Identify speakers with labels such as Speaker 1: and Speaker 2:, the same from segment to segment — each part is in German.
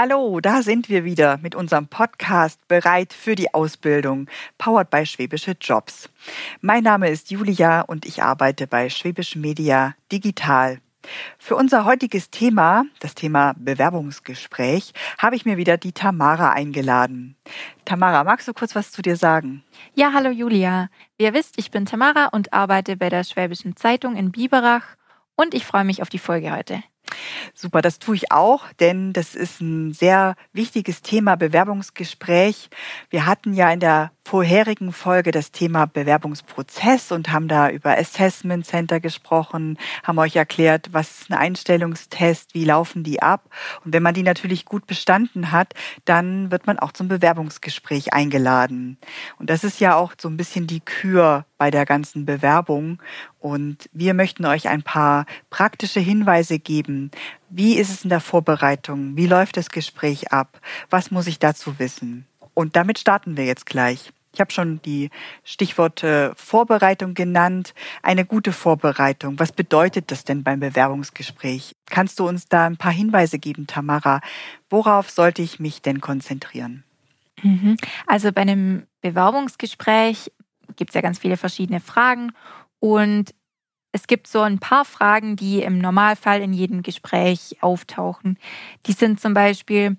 Speaker 1: Hallo, da sind wir wieder mit unserem Podcast Bereit für die Ausbildung, powered by Schwäbische Jobs. Mein Name ist Julia und ich arbeite bei Schwäbisch Media Digital. Für unser heutiges Thema, das Thema Bewerbungsgespräch, habe ich mir wieder die Tamara eingeladen. Tamara, magst du kurz was zu dir sagen?
Speaker 2: Ja, hallo Julia. Wie ihr wisst, ich bin Tamara und arbeite bei der Schwäbischen Zeitung in Biberach und ich freue mich auf die Folge heute.
Speaker 1: Super, das tue ich auch, denn das ist ein sehr wichtiges Thema Bewerbungsgespräch. Wir hatten ja in der vorherigen Folge das Thema Bewerbungsprozess und haben da über Assessment Center gesprochen, haben euch erklärt, was ist ein Einstellungstest, wie laufen die ab. Und wenn man die natürlich gut bestanden hat, dann wird man auch zum Bewerbungsgespräch eingeladen. Und das ist ja auch so ein bisschen die Kür bei der ganzen Bewerbung. Und wir möchten euch ein paar praktische Hinweise geben. Wie ist es in der Vorbereitung? Wie läuft das Gespräch ab? Was muss ich dazu wissen? Und damit starten wir jetzt gleich. Ich habe schon die Stichworte Vorbereitung genannt. Eine gute Vorbereitung. Was bedeutet das denn beim Bewerbungsgespräch? Kannst du uns da ein paar Hinweise geben, Tamara? Worauf sollte ich mich denn konzentrieren?
Speaker 2: Mhm. Also bei einem Bewerbungsgespräch gibt es ja ganz viele verschiedene Fragen und es gibt so ein paar Fragen, die im Normalfall in jedem Gespräch auftauchen. Die sind zum Beispiel,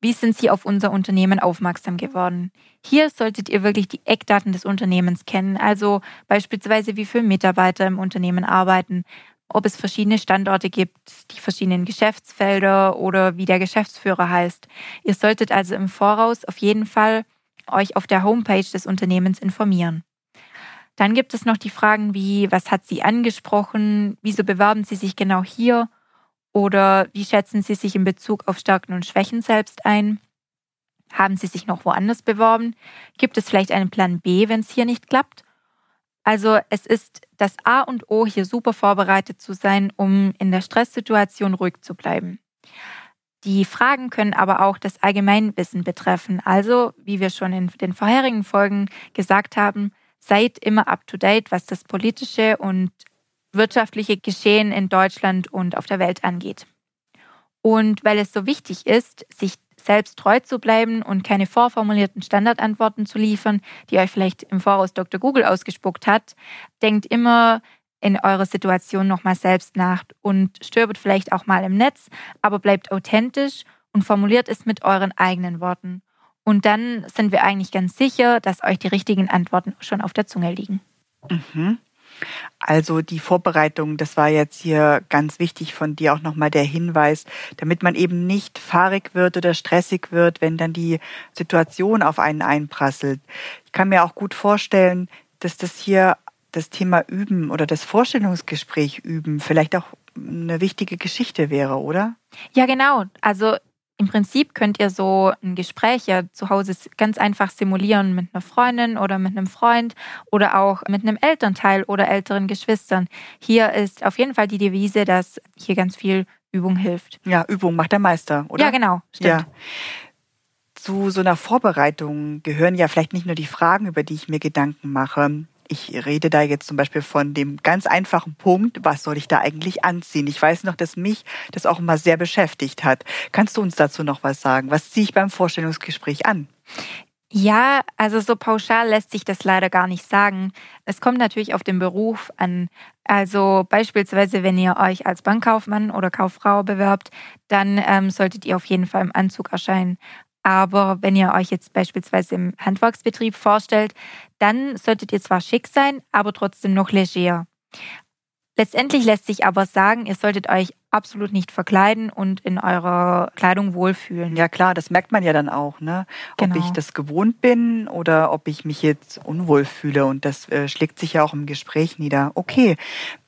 Speaker 2: wie sind Sie auf unser Unternehmen aufmerksam geworden? Hier solltet ihr wirklich die Eckdaten des Unternehmens kennen, also beispielsweise wie viele Mitarbeiter im Unternehmen arbeiten, ob es verschiedene Standorte gibt, die verschiedenen Geschäftsfelder oder wie der Geschäftsführer heißt. Ihr solltet also im Voraus auf jeden Fall euch auf der Homepage des Unternehmens informieren. Dann gibt es noch die Fragen wie, was hat Sie angesprochen? Wieso bewerben Sie sich genau hier? Oder wie schätzen Sie sich in Bezug auf Stärken und Schwächen selbst ein? Haben Sie sich noch woanders beworben? Gibt es vielleicht einen Plan B, wenn es hier nicht klappt? Also es ist das A und O, hier super vorbereitet zu sein, um in der Stresssituation ruhig zu bleiben. Die Fragen können aber auch das Allgemeinwissen betreffen. Also, wie wir schon in den vorherigen Folgen gesagt haben, seid immer up-to-date, was das politische und wirtschaftliche Geschehen in Deutschland und auf der Welt angeht. Und weil es so wichtig ist, sich selbst treu zu bleiben und keine vorformulierten Standardantworten zu liefern, die euch vielleicht im Voraus Dr. Google ausgespuckt hat, denkt immer in eurer Situation nochmal selbst nach und stöbert vielleicht auch mal im Netz, aber bleibt authentisch und formuliert es mit euren eigenen Worten. Und dann sind wir eigentlich ganz sicher, dass euch die richtigen Antworten schon auf der Zunge liegen.
Speaker 1: Mhm. Also die Vorbereitung, das war jetzt hier ganz wichtig von dir auch nochmal der Hinweis, damit man eben nicht fahrig wird oder stressig wird, wenn dann die Situation auf einen einprasselt. Ich kann mir auch gut vorstellen, dass das hier das Thema Üben oder das Vorstellungsgespräch üben vielleicht auch eine wichtige Geschichte wäre, oder?
Speaker 2: Ja, genau. Also im Prinzip könnt ihr so ein Gespräch ja zu Hause ganz einfach simulieren mit einer Freundin oder mit einem Freund oder auch mit einem Elternteil oder älteren Geschwistern. Hier ist auf jeden Fall die Devise, dass hier ganz viel Übung hilft.
Speaker 1: Ja, Übung macht der Meister, oder?
Speaker 2: Ja, genau. Stimmt. Ja.
Speaker 1: Zu so einer Vorbereitung gehören ja vielleicht nicht nur die Fragen, über die ich mir Gedanken mache, ich rede da jetzt zum Beispiel von dem ganz einfachen Punkt, was soll ich da eigentlich anziehen? Ich weiß noch, dass mich das auch immer sehr beschäftigt hat. Kannst du uns dazu noch was sagen? Was ziehe ich beim Vorstellungsgespräch an?
Speaker 2: Ja, also so pauschal lässt sich das leider gar nicht sagen. Es kommt natürlich auf den Beruf an. Also beispielsweise, wenn ihr euch als Bankkaufmann oder Kauffrau bewerbt, dann ähm, solltet ihr auf jeden Fall im Anzug erscheinen. Aber wenn ihr euch jetzt beispielsweise im Handwerksbetrieb vorstellt, dann solltet ihr zwar schick sein, aber trotzdem noch leger. Letztendlich lässt sich aber sagen, ihr solltet euch absolut nicht verkleiden und in eurer Kleidung wohlfühlen.
Speaker 1: Ja klar, das merkt man ja dann auch, ne? Ob genau. ich das gewohnt bin oder ob ich mich jetzt unwohl fühle und das äh, schlägt sich ja auch im Gespräch nieder. Okay,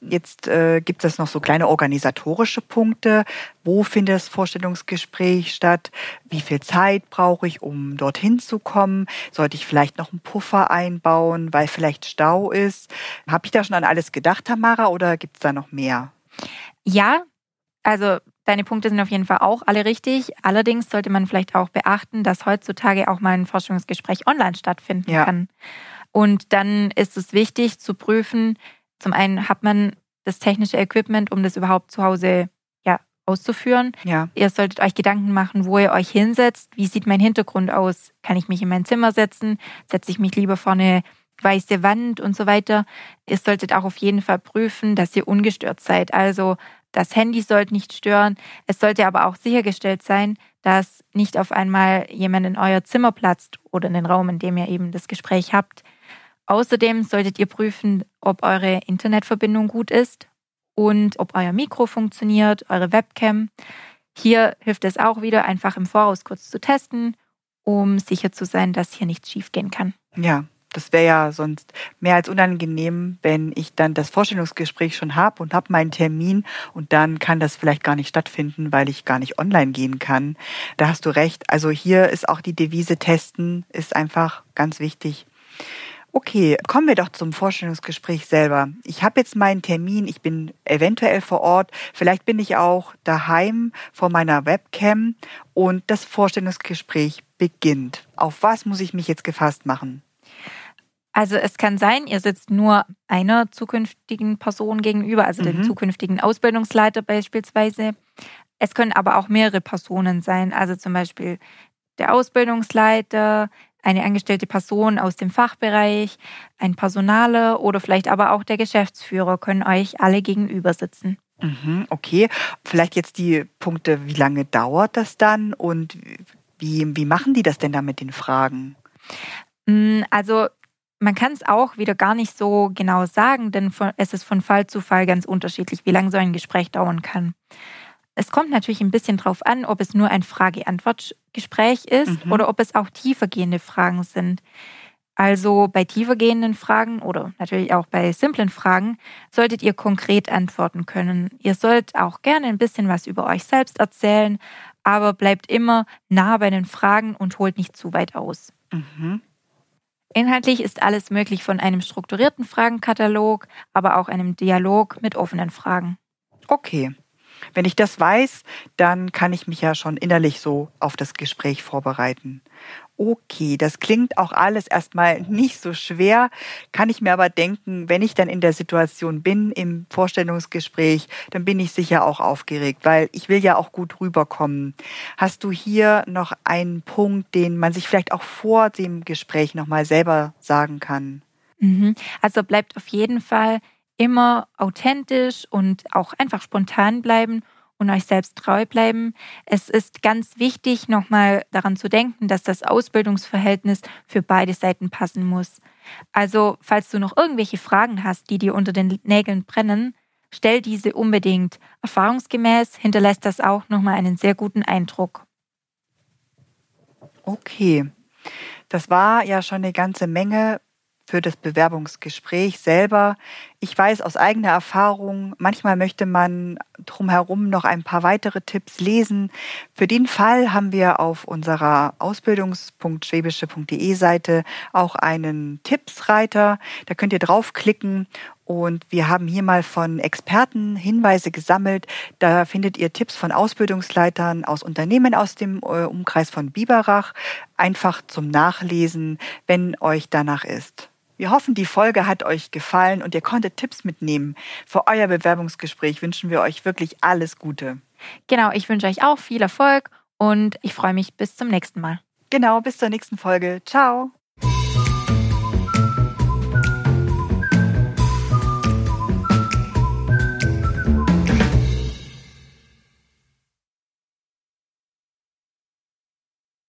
Speaker 1: jetzt äh, gibt es noch so kleine organisatorische Punkte. Wo findet das Vorstellungsgespräch statt? Wie viel Zeit brauche ich, um dorthin zu kommen? Sollte ich vielleicht noch einen Puffer einbauen, weil vielleicht Stau ist? Habe ich da schon an alles gedacht, Tamara, oder gibt es da noch mehr?
Speaker 2: Ja, also deine Punkte sind auf jeden Fall auch alle richtig. Allerdings sollte man vielleicht auch beachten, dass heutzutage auch mal ein Forschungsgespräch online stattfinden ja. kann. Und dann ist es wichtig zu prüfen, zum einen hat man das technische Equipment, um das überhaupt zu Hause ja, auszuführen.
Speaker 1: Ja.
Speaker 2: Ihr solltet euch Gedanken machen, wo ihr euch hinsetzt. Wie sieht mein Hintergrund aus? Kann ich mich in mein Zimmer setzen? Setze ich mich lieber vor eine weiße Wand und so weiter? Ihr solltet auch auf jeden Fall prüfen, dass ihr ungestört seid. Also das Handy sollte nicht stören. Es sollte aber auch sichergestellt sein, dass nicht auf einmal jemand in euer Zimmer platzt oder in den Raum, in dem ihr eben das Gespräch habt. Außerdem solltet ihr prüfen, ob eure Internetverbindung gut ist und ob euer Mikro funktioniert, eure Webcam. Hier hilft es auch wieder, einfach im Voraus kurz zu testen, um sicher zu sein, dass hier nichts schiefgehen kann.
Speaker 1: Ja, das wäre ja sonst mehr als unangenehm, wenn ich dann das Vorstellungsgespräch schon habe und habe meinen Termin und dann kann das vielleicht gar nicht stattfinden, weil ich gar nicht online gehen kann. Da hast du recht. Also hier ist auch die Devise testen, ist einfach ganz wichtig. Okay, kommen wir doch zum Vorstellungsgespräch selber. Ich habe jetzt meinen Termin, ich bin eventuell vor Ort, vielleicht bin ich auch daheim vor meiner Webcam und das Vorstellungsgespräch beginnt. Auf was muss ich mich jetzt gefasst machen?
Speaker 2: Also es kann sein, ihr sitzt nur einer zukünftigen Person gegenüber, also mhm. dem zukünftigen Ausbildungsleiter beispielsweise. Es können aber auch mehrere Personen sein, also zum Beispiel der Ausbildungsleiter, eine angestellte Person aus dem Fachbereich, ein Personaler oder vielleicht aber auch der Geschäftsführer können euch alle gegenüber sitzen.
Speaker 1: Mhm, okay, vielleicht jetzt die Punkte, wie lange dauert das dann und wie, wie machen die das denn da mit den Fragen?
Speaker 2: Mm, also man kann es auch wieder gar nicht so genau sagen, denn es ist von Fall zu Fall ganz unterschiedlich, wie lange so ein Gespräch dauern kann. Es kommt natürlich ein bisschen drauf an, ob es nur ein Frage-Antwort-Gespräch ist mhm. oder ob es auch tiefergehende Fragen sind. Also bei tiefergehenden Fragen oder natürlich auch bei simplen Fragen solltet ihr konkret antworten können. Ihr sollt auch gerne ein bisschen was über euch selbst erzählen, aber bleibt immer nah bei den Fragen und holt nicht zu weit aus. Mhm. Inhaltlich ist alles möglich von einem strukturierten Fragenkatalog, aber auch einem Dialog mit offenen Fragen.
Speaker 1: Okay. Wenn ich das weiß, dann kann ich mich ja schon innerlich so auf das Gespräch vorbereiten. Okay, das klingt auch alles erstmal nicht so schwer, kann ich mir aber denken, wenn ich dann in der Situation bin im Vorstellungsgespräch, dann bin ich sicher auch aufgeregt, weil ich will ja auch gut rüberkommen. Hast du hier noch einen Punkt, den man sich vielleicht auch vor dem Gespräch nochmal selber sagen kann?
Speaker 2: Mhm. Also bleibt auf jeden Fall immer authentisch und auch einfach spontan bleiben und euch selbst treu bleiben. Es ist ganz wichtig, nochmal daran zu denken, dass das Ausbildungsverhältnis für beide Seiten passen muss. Also, falls du noch irgendwelche Fragen hast, die dir unter den Nägeln brennen, stell diese unbedingt. Erfahrungsgemäß hinterlässt das auch nochmal einen sehr guten Eindruck.
Speaker 1: Okay. Das war ja schon eine ganze Menge für das Bewerbungsgespräch selber. Ich weiß aus eigener Erfahrung, manchmal möchte man drumherum noch ein paar weitere Tipps lesen. Für den Fall haben wir auf unserer ausbildungs.schwäbische.de Seite auch einen Tippsreiter. Da könnt ihr draufklicken und wir haben hier mal von Experten Hinweise gesammelt. Da findet ihr Tipps von Ausbildungsleitern aus Unternehmen aus dem äh, Umkreis von Biberach. Einfach zum Nachlesen, wenn euch danach ist. Wir hoffen, die Folge hat euch gefallen und ihr konntet Tipps mitnehmen. Für euer Bewerbungsgespräch wünschen wir euch wirklich alles Gute.
Speaker 2: Genau, ich wünsche euch auch viel Erfolg und ich freue mich bis zum nächsten Mal.
Speaker 1: Genau, bis zur nächsten Folge. Ciao.